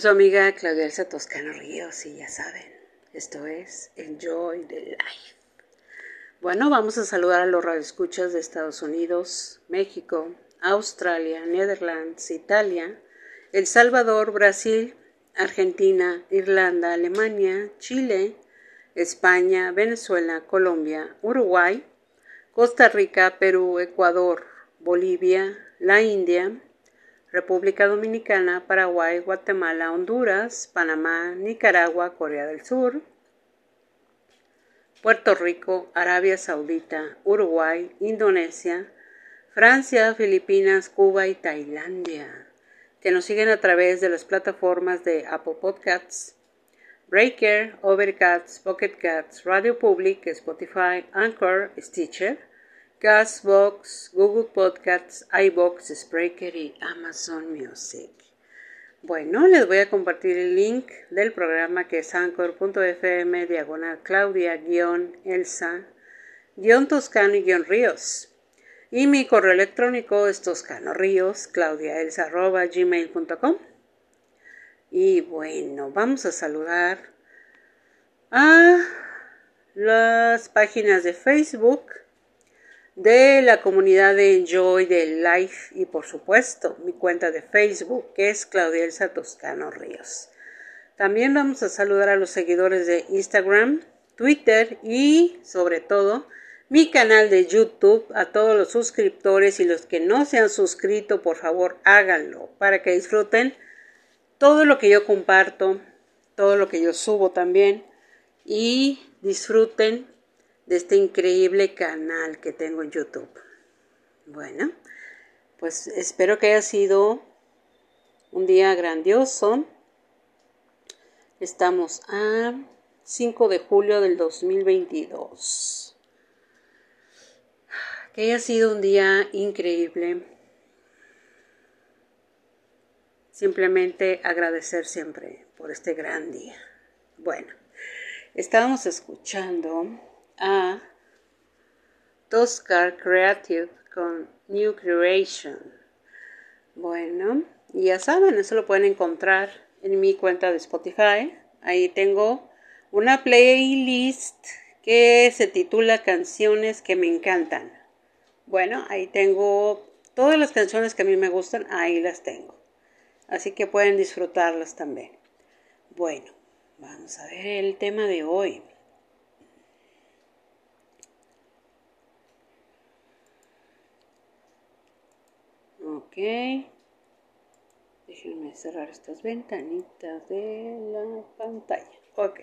Su amiga Claudia Elsa Toscano Ríos y ya saben, esto es Enjoy the Life. Bueno, vamos a saludar a los radioescuchas de Estados Unidos, México, Australia, Netherlands, Italia, El Salvador, Brasil, Argentina, Irlanda, Alemania, Chile, España, Venezuela, Colombia, Uruguay, Costa Rica, Perú, Ecuador, Bolivia, la India, República Dominicana, Paraguay, Guatemala, Honduras, Panamá, Nicaragua, Corea del Sur, Puerto Rico, Arabia Saudita, Uruguay, Indonesia, Francia, Filipinas, Cuba y Tailandia, que nos siguen a través de las plataformas de Apple Podcasts, Breaker, Overcast, Pocket Cats, Radio Public, Spotify, Anchor, Stitcher, Gasbox, Google Podcasts, iBox, Spreaker y Amazon Music. Bueno, les voy a compartir el link del programa que es anchor.fm diagonal Claudia Elsa Toscano y mi correo electrónico es toscano ríos claudiaelsa gmail.com. Y bueno, vamos a saludar a las páginas de Facebook de la comunidad de Enjoy de Life y por supuesto mi cuenta de Facebook que es Claudia Elsa Toscano Ríos. También vamos a saludar a los seguidores de Instagram, Twitter y sobre todo mi canal de YouTube, a todos los suscriptores y los que no se han suscrito, por favor háganlo para que disfruten todo lo que yo comparto, todo lo que yo subo también y disfruten de este increíble canal que tengo en YouTube. Bueno, pues espero que haya sido un día grandioso. Estamos a 5 de julio del 2022. Que haya sido un día increíble. Simplemente agradecer siempre por este gran día. Bueno, estábamos escuchando a Toscar Creative con New Creation. Bueno, ya saben, eso lo pueden encontrar en mi cuenta de Spotify. Ahí tengo una playlist que se titula Canciones que me encantan. Bueno, ahí tengo todas las canciones que a mí me gustan, ahí las tengo. Así que pueden disfrutarlas también. Bueno, vamos a ver el tema de hoy. Ok. Déjenme cerrar estas ventanitas de la pantalla. Ok.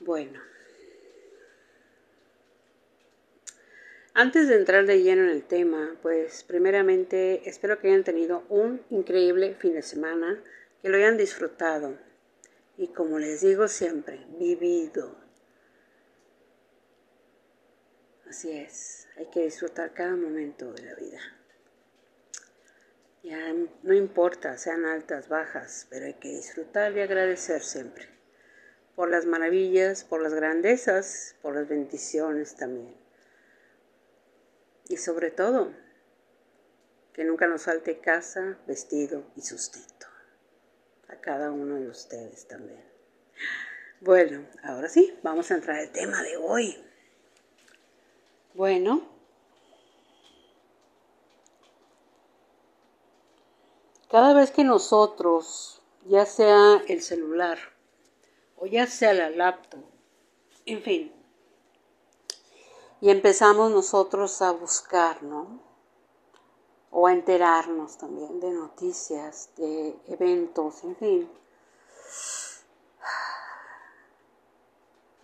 Bueno. Antes de entrar de lleno en el tema, pues primeramente espero que hayan tenido un increíble fin de semana, que lo hayan disfrutado y como les digo siempre, vivido. Así es, hay que disfrutar cada momento de la vida. Ya no importa, sean altas, bajas, pero hay que disfrutar y agradecer siempre. Por las maravillas, por las grandezas, por las bendiciones también. Y sobre todo, que nunca nos falte casa, vestido y sustento. A cada uno de ustedes también. Bueno, ahora sí, vamos a entrar al tema de hoy. Bueno, Cada vez que nosotros, ya sea el celular o ya sea la laptop, en fin, y empezamos nosotros a buscar, ¿no? O a enterarnos también de noticias, de eventos, en fin.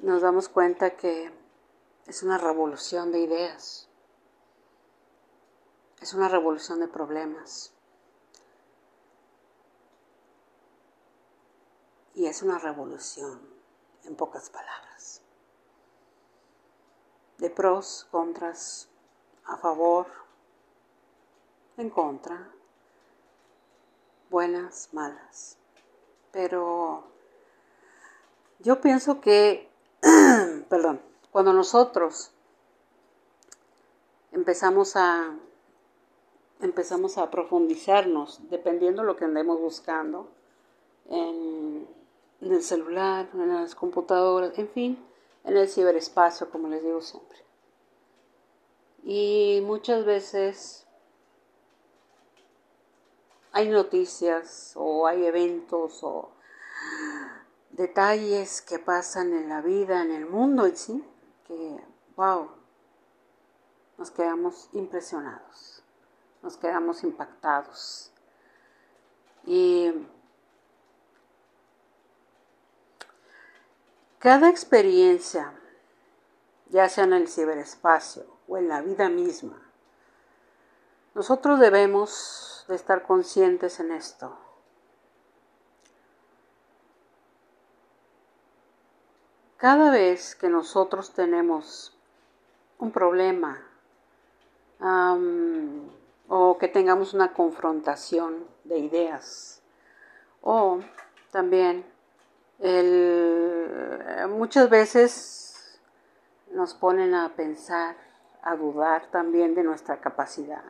Nos damos cuenta que es una revolución de ideas, es una revolución de problemas. Y es una revolución, en pocas palabras. De pros, contras, a favor, en contra, buenas, malas. Pero yo pienso que, perdón, cuando nosotros empezamos a, empezamos a profundizarnos, dependiendo de lo que andemos buscando, en, en el celular, en las computadoras, en fin, en el ciberespacio, como les digo siempre. Y muchas veces hay noticias o hay eventos o detalles que pasan en la vida, en el mundo en sí, que, wow, nos quedamos impresionados, nos quedamos impactados. Y cada experiencia, ya sea en el ciberespacio o en la vida misma, nosotros debemos de estar conscientes en esto. Cada vez que nosotros tenemos un problema o que tengamos una confrontación de ideas o también muchas veces nos ponen a pensar, a dudar también de nuestra capacidad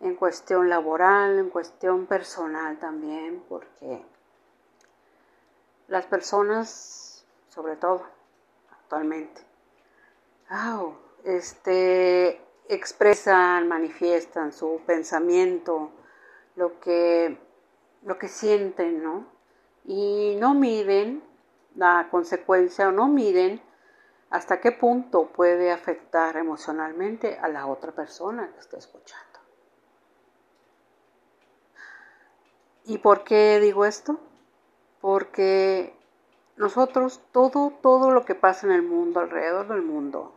en cuestión laboral, en cuestión personal también, porque las personas sobre todo actualmente. este, expresan, manifiestan su pensamiento, lo que, lo que sienten, ¿no? Y no miden la consecuencia o no miden hasta qué punto puede afectar emocionalmente a la otra persona que está escuchando. ¿Y por qué digo esto? Porque nosotros todo, todo lo que pasa en el mundo, alrededor del mundo,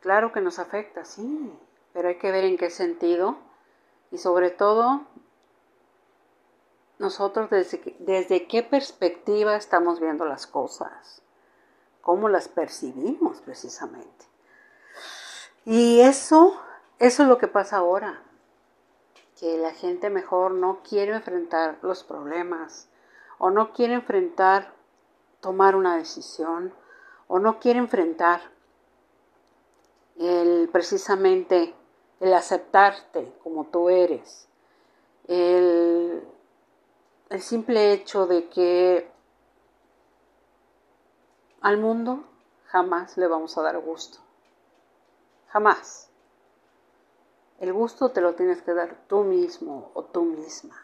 claro que nos afecta, sí, pero hay que ver en qué sentido y sobre todo nosotros desde, desde qué perspectiva estamos viendo las cosas, cómo las percibimos precisamente. Y eso, eso es lo que pasa ahora, que la gente mejor no quiere enfrentar los problemas, o no quiere enfrentar tomar una decisión o no quiere enfrentar el precisamente el aceptarte como tú eres, el, el simple hecho de que al mundo jamás le vamos a dar gusto, jamás. El gusto te lo tienes que dar tú mismo o tú misma.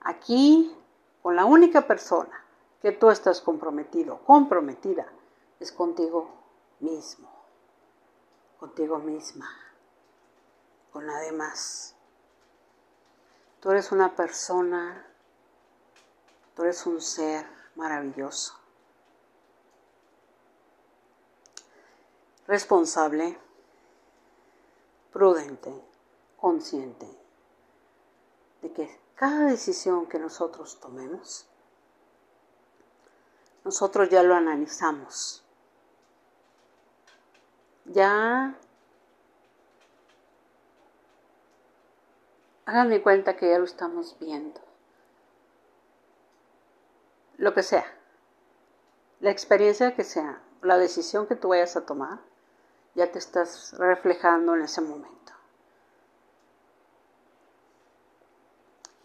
Aquí con la única persona que tú estás comprometido, comprometida, es contigo mismo, contigo misma, con nadie más. Tú eres una persona, tú eres un ser maravilloso, responsable, prudente, consciente de que cada decisión que nosotros tomemos, nosotros ya lo analizamos. Ya háganme cuenta que ya lo estamos viendo. Lo que sea, la experiencia que sea, la decisión que tú vayas a tomar, ya te estás reflejando en ese momento.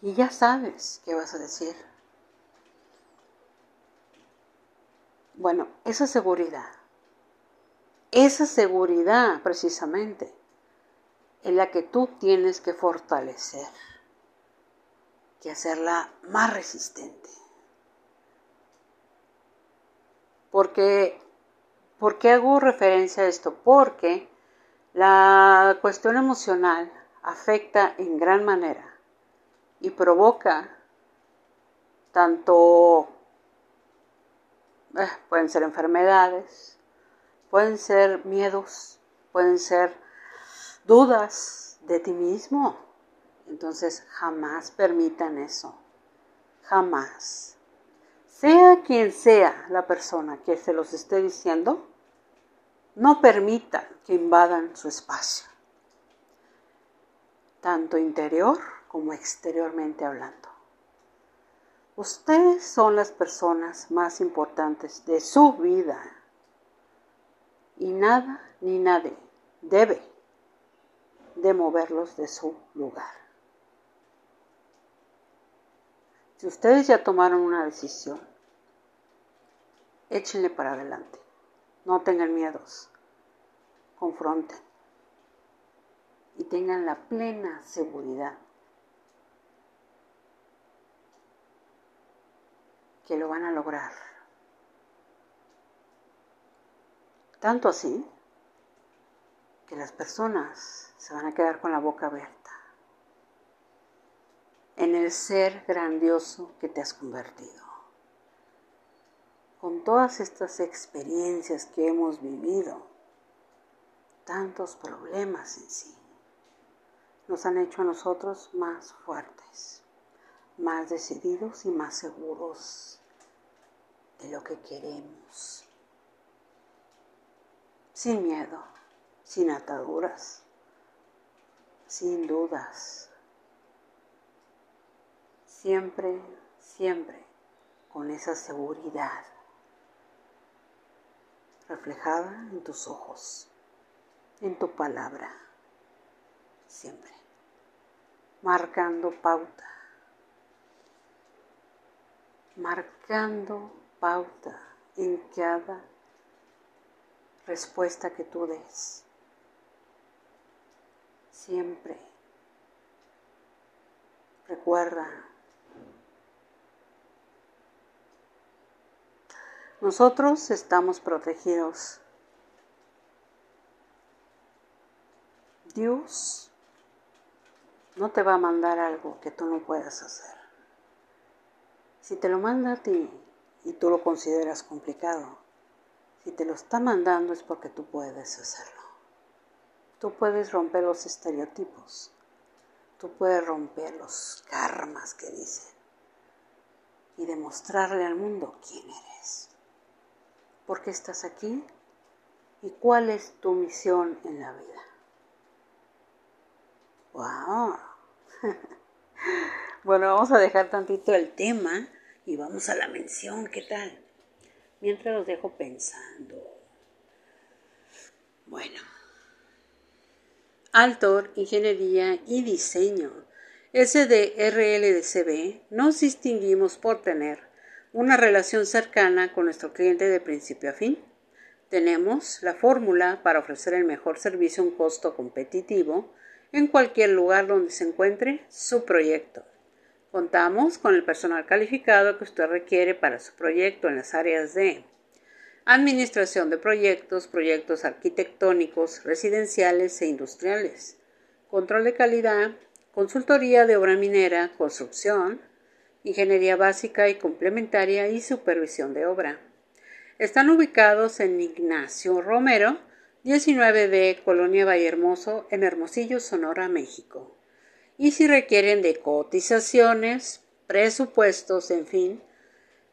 y ya sabes qué vas a decir. Bueno, esa seguridad, esa seguridad precisamente es la que tú tienes que fortalecer, que hacerla más resistente. Porque, ¿Por qué hago referencia a esto? Porque la cuestión emocional afecta en gran manera y provoca tanto, eh, pueden ser enfermedades, pueden ser miedos, pueden ser dudas de ti mismo. Entonces jamás permitan eso, jamás. Sea quien sea la persona que se los esté diciendo, no permitan que invadan su espacio, tanto interior como exteriormente hablando. Ustedes son las personas más importantes de su vida y nada ni nadie debe de moverlos de su lugar. Si ustedes ya tomaron una decisión, échenle para adelante. No tengan miedos. Confronten. Y tengan la plena seguridad que lo van a lograr. Tanto así que las personas se van a quedar con la boca abierta en el ser grandioso que te has convertido. Con todas estas experiencias que hemos vivido, tantos problemas en sí, nos han hecho a nosotros más fuertes, más decididos y más seguros de lo que queremos. Sin miedo, sin ataduras, sin dudas. Siempre, siempre con esa seguridad reflejada en tus ojos, en tu palabra, siempre, marcando pauta, marcando pauta en cada respuesta que tú des. Siempre. Recuerda. Nosotros estamos protegidos. Dios no te va a mandar algo que tú no puedas hacer. Si te lo manda a ti y tú lo consideras complicado, si te lo está mandando es porque tú puedes hacerlo. Tú puedes romper los estereotipos. Tú puedes romper los karmas que dicen y demostrarle al mundo quién eres. ¿Por qué estás aquí? ¿Y cuál es tu misión en la vida? ¡Wow! bueno, vamos a dejar tantito el tema y vamos a la mención. ¿Qué tal? mientras los dejo pensando. Bueno. Altor, Ingeniería y Diseño. SDRLDCB nos distinguimos por tener una relación cercana con nuestro cliente de principio a fin. Tenemos la fórmula para ofrecer el mejor servicio a un costo competitivo en cualquier lugar donde se encuentre su proyecto. Contamos con el personal calificado que usted requiere para su proyecto en las áreas de administración de proyectos, proyectos arquitectónicos, residenciales e industriales, control de calidad, consultoría de obra minera, construcción, ingeniería básica y complementaria y supervisión de obra. Están ubicados en Ignacio Romero, 19B, Colonia Vallehermoso, en Hermosillo, Sonora, México y si requieren de cotizaciones, presupuestos, en fin,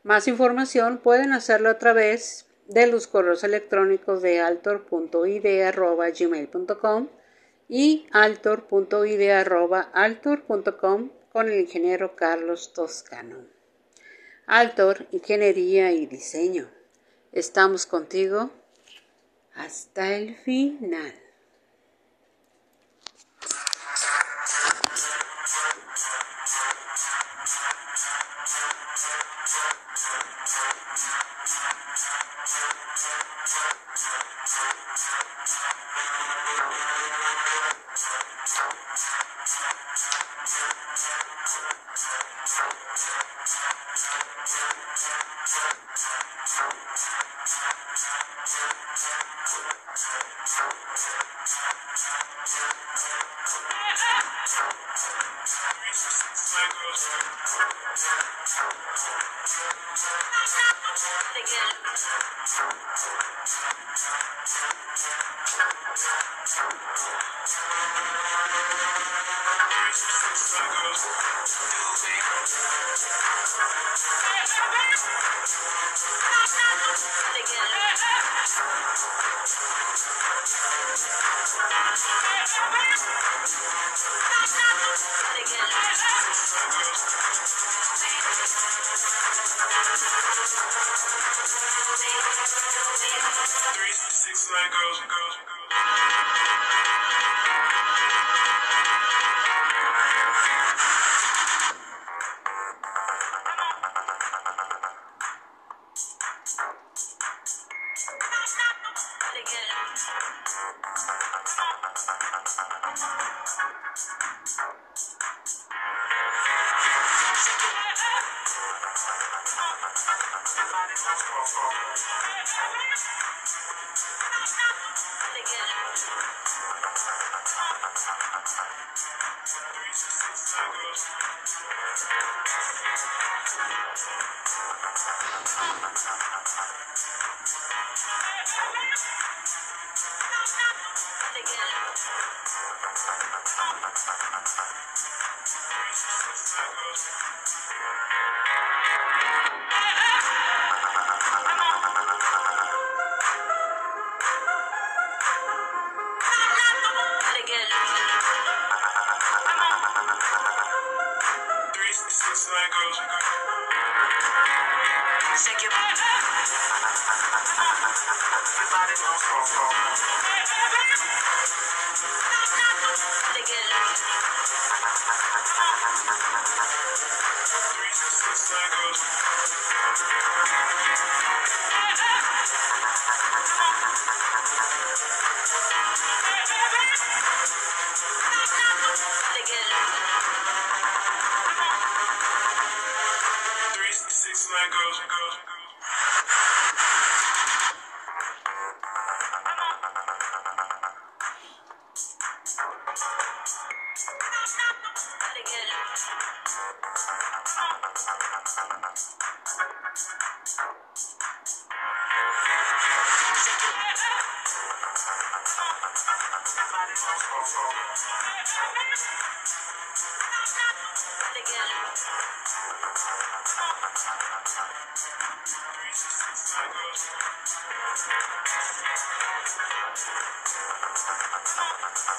más información pueden hacerlo a través de los correos electrónicos de altor.id.gmail.com y altor.id.altor.com con el ingeniero Carlos Toscano. Altor, Ingeniería y Diseño. Estamos contigo hasta el final. Shake your body. Your body. Thank you.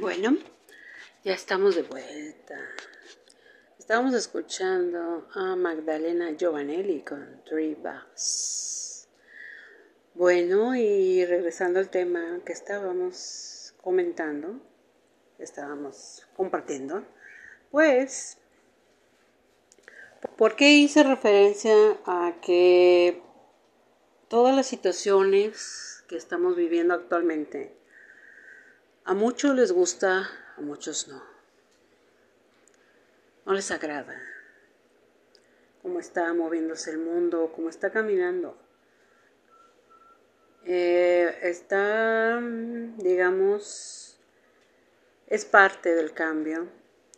Bueno, ya estamos de vuelta. Estamos escuchando a Magdalena Giovanelli con Three. Bueno, y regresando al tema que estábamos comentando, estábamos compartiendo, pues, ¿por qué hice referencia a que todas las situaciones que estamos viviendo actualmente a muchos les gusta, a muchos no. No les agrada cómo está moviéndose el mundo, cómo está caminando. Eh, está, digamos, es parte del cambio,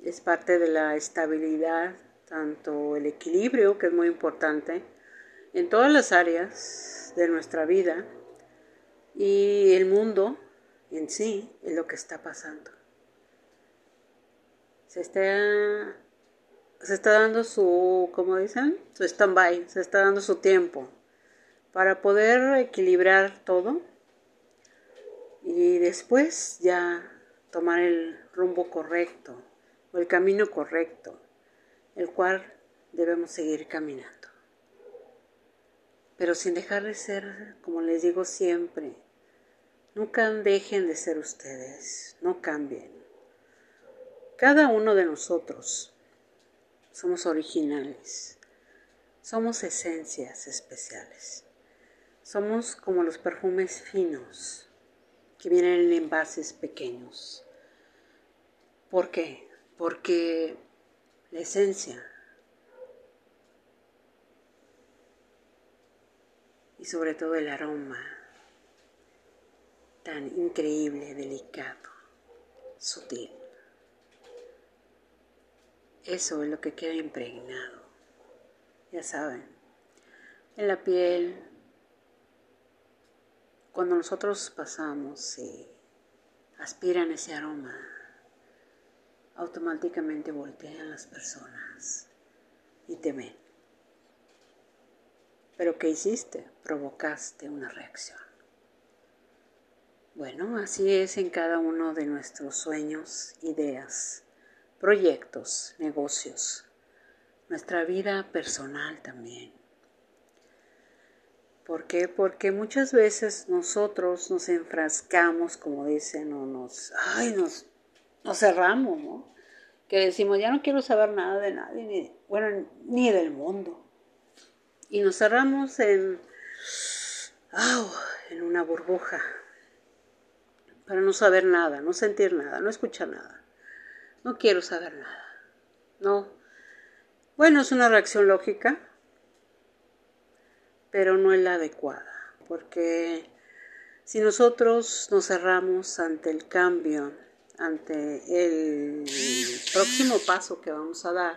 es parte de la estabilidad, tanto el equilibrio, que es muy importante, en todas las áreas de nuestra vida, y el mundo en sí es lo que está pasando. Se está, se está dando su, como dicen, su stand-by, se está dando su tiempo para poder equilibrar todo y después ya tomar el rumbo correcto o el camino correcto, el cual debemos seguir caminando. Pero sin dejar de ser, como les digo siempre, Nunca dejen de ser ustedes, no cambien. Cada uno de nosotros somos originales, somos esencias especiales, somos como los perfumes finos que vienen en envases pequeños. ¿Por qué? Porque la esencia y sobre todo el aroma tan increíble, delicado, sutil. Eso es lo que queda impregnado, ya saben, en la piel. Cuando nosotros pasamos y aspiran ese aroma, automáticamente voltean las personas y te ven. Pero ¿qué hiciste? Provocaste una reacción. Bueno, así es en cada uno de nuestros sueños, ideas, proyectos, negocios, nuestra vida personal también. ¿Por qué? Porque muchas veces nosotros nos enfrascamos, como dicen, o nos, ay, nos, nos cerramos, ¿no? Que decimos, ya no quiero saber nada de nadie, ni, bueno, ni del mundo. Y nos cerramos en, en una burbuja, para no saber nada, no sentir nada, no escuchar nada. No quiero saber nada. No. Bueno, es una reacción lógica, pero no es la adecuada, porque si nosotros nos cerramos ante el cambio, ante el próximo paso que vamos a dar,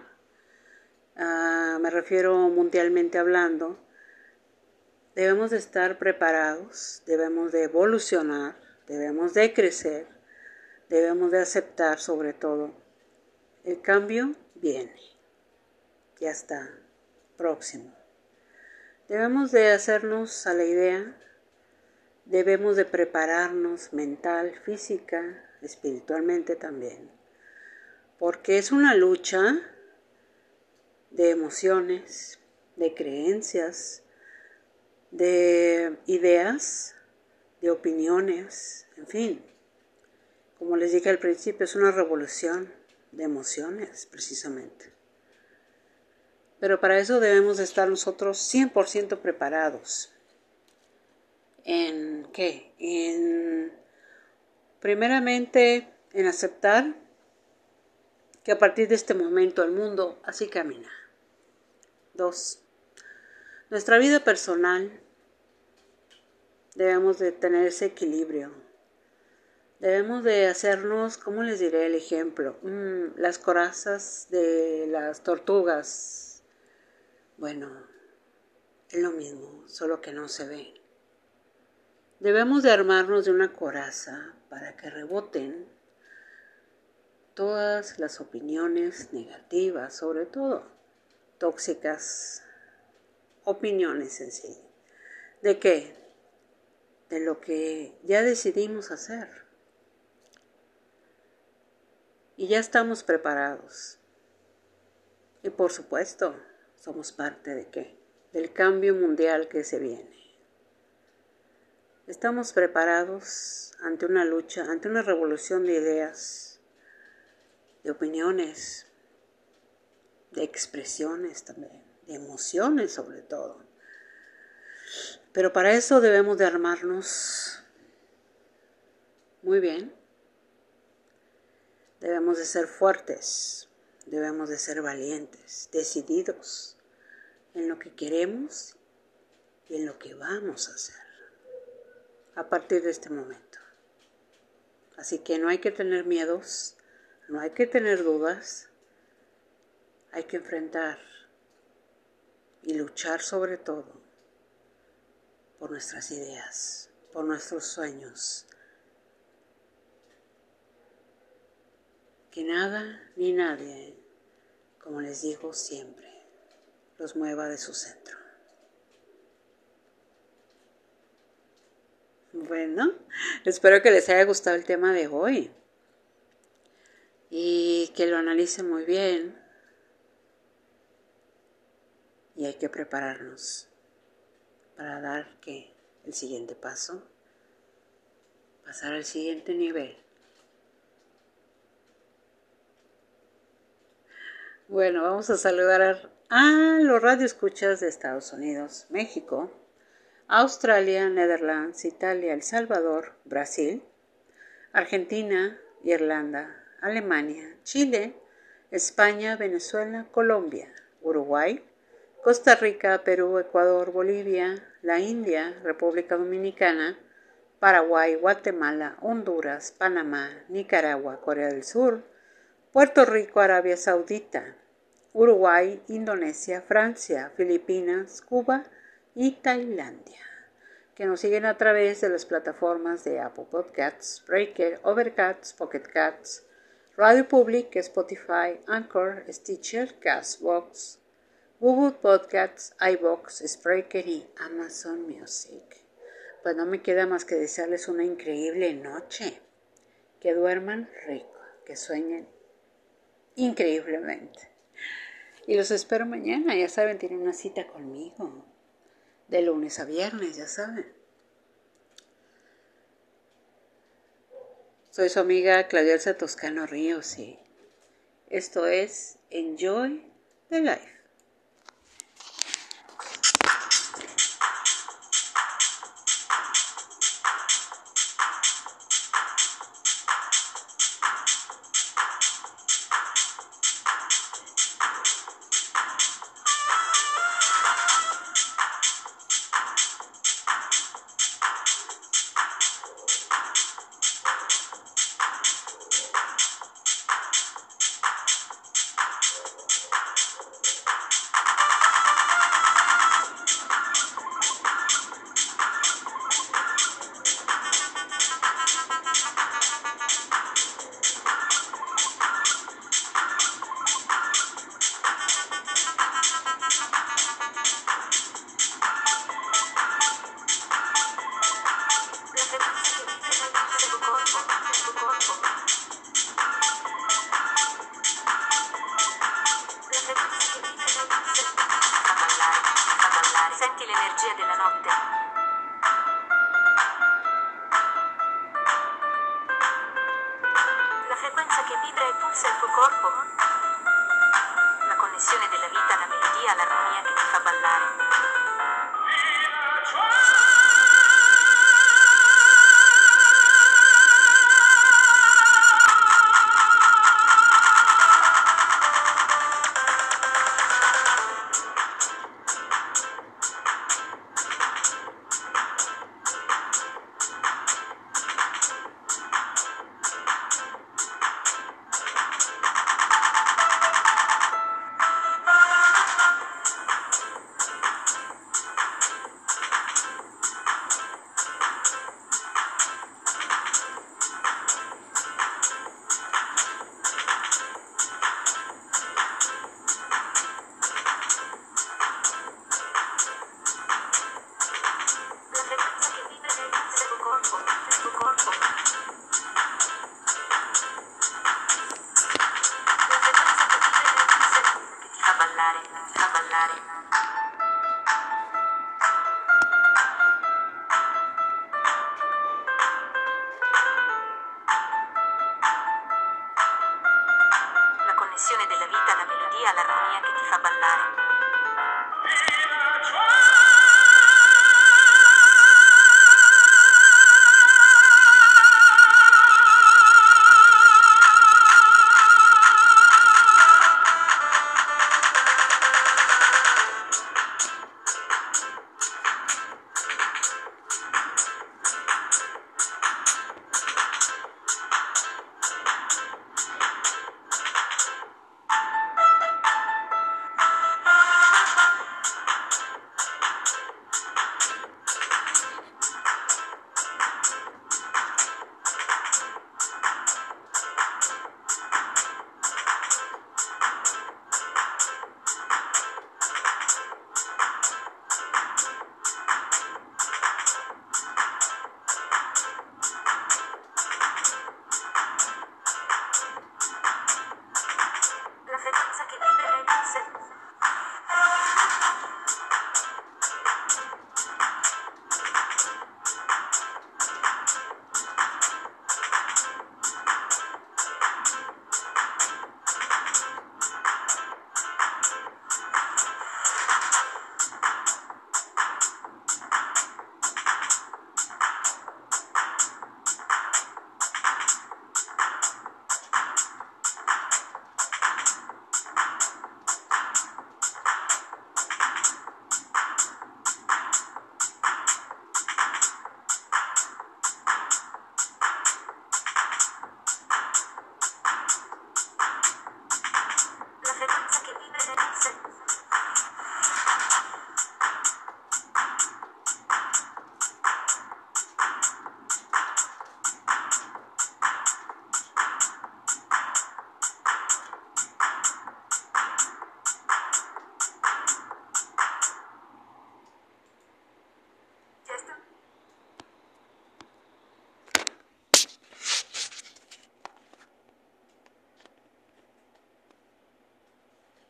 ah, me refiero mundialmente hablando, debemos de estar preparados, debemos de evolucionar, debemos de crecer, debemos de aceptar sobre todo. El cambio viene, ya está, próximo. Debemos de hacernos a la idea, debemos de prepararnos mental, física, espiritualmente también, porque es una lucha de emociones, de creencias, de ideas, de opiniones, en fin. Como les dije al principio, es una revolución de emociones, precisamente. Pero para eso debemos de estar nosotros 100% preparados. ¿En qué? En, primeramente, en aceptar que a partir de este momento el mundo así camina. Dos, nuestra vida personal debemos de tener ese equilibrio. Debemos de hacernos, ¿cómo les diré el ejemplo? Mm, las corazas de las tortugas. Bueno, es lo mismo, solo que no se ve. Debemos de armarnos de una coraza para que reboten todas las opiniones negativas, sobre todo tóxicas, opiniones en sí. ¿De qué? de lo que ya decidimos hacer. Y ya estamos preparados. Y por supuesto, somos parte de qué? Del cambio mundial que se viene. Estamos preparados ante una lucha, ante una revolución de ideas, de opiniones, de expresiones también, de emociones sobre todo. Pero para eso debemos de armarnos muy bien. Debemos de ser fuertes, debemos de ser valientes, decididos en lo que queremos y en lo que vamos a hacer a partir de este momento. Así que no hay que tener miedos, no hay que tener dudas, hay que enfrentar y luchar sobre todo por nuestras ideas, por nuestros sueños. Que nada ni nadie, como les digo siempre, los mueva de su centro. Bueno, espero que les haya gustado el tema de hoy y que lo analicen muy bien. Y hay que prepararnos para dar que el siguiente paso, pasar al siguiente nivel. Bueno, vamos a saludar a los radioescuchas de Estados Unidos, México, Australia, Netherlands, Italia, El Salvador, Brasil, Argentina, Irlanda, Alemania, Chile, España, Venezuela, Colombia, Uruguay, Costa Rica, Perú, Ecuador, Bolivia, la India, República Dominicana, Paraguay, Guatemala, Honduras, Panamá, Nicaragua, Corea del Sur, Puerto Rico, Arabia Saudita, Uruguay, Indonesia, Francia, Filipinas, Cuba y Tailandia, que nos siguen a través de las plataformas de Apple Podcasts, Breaker, Overcast, Pocket Cats, Radio Public, Spotify, Anchor, Stitcher, Castbox, Google Podcasts, iBox, Spreaker y Amazon Music. Pues no me queda más que desearles una increíble noche. Que duerman rico, que sueñen increíblemente. Y los espero mañana, ya saben, tienen una cita conmigo. De lunes a viernes, ya saben. Soy su amiga Claudia Toscano Ríos esto es Enjoy the Life.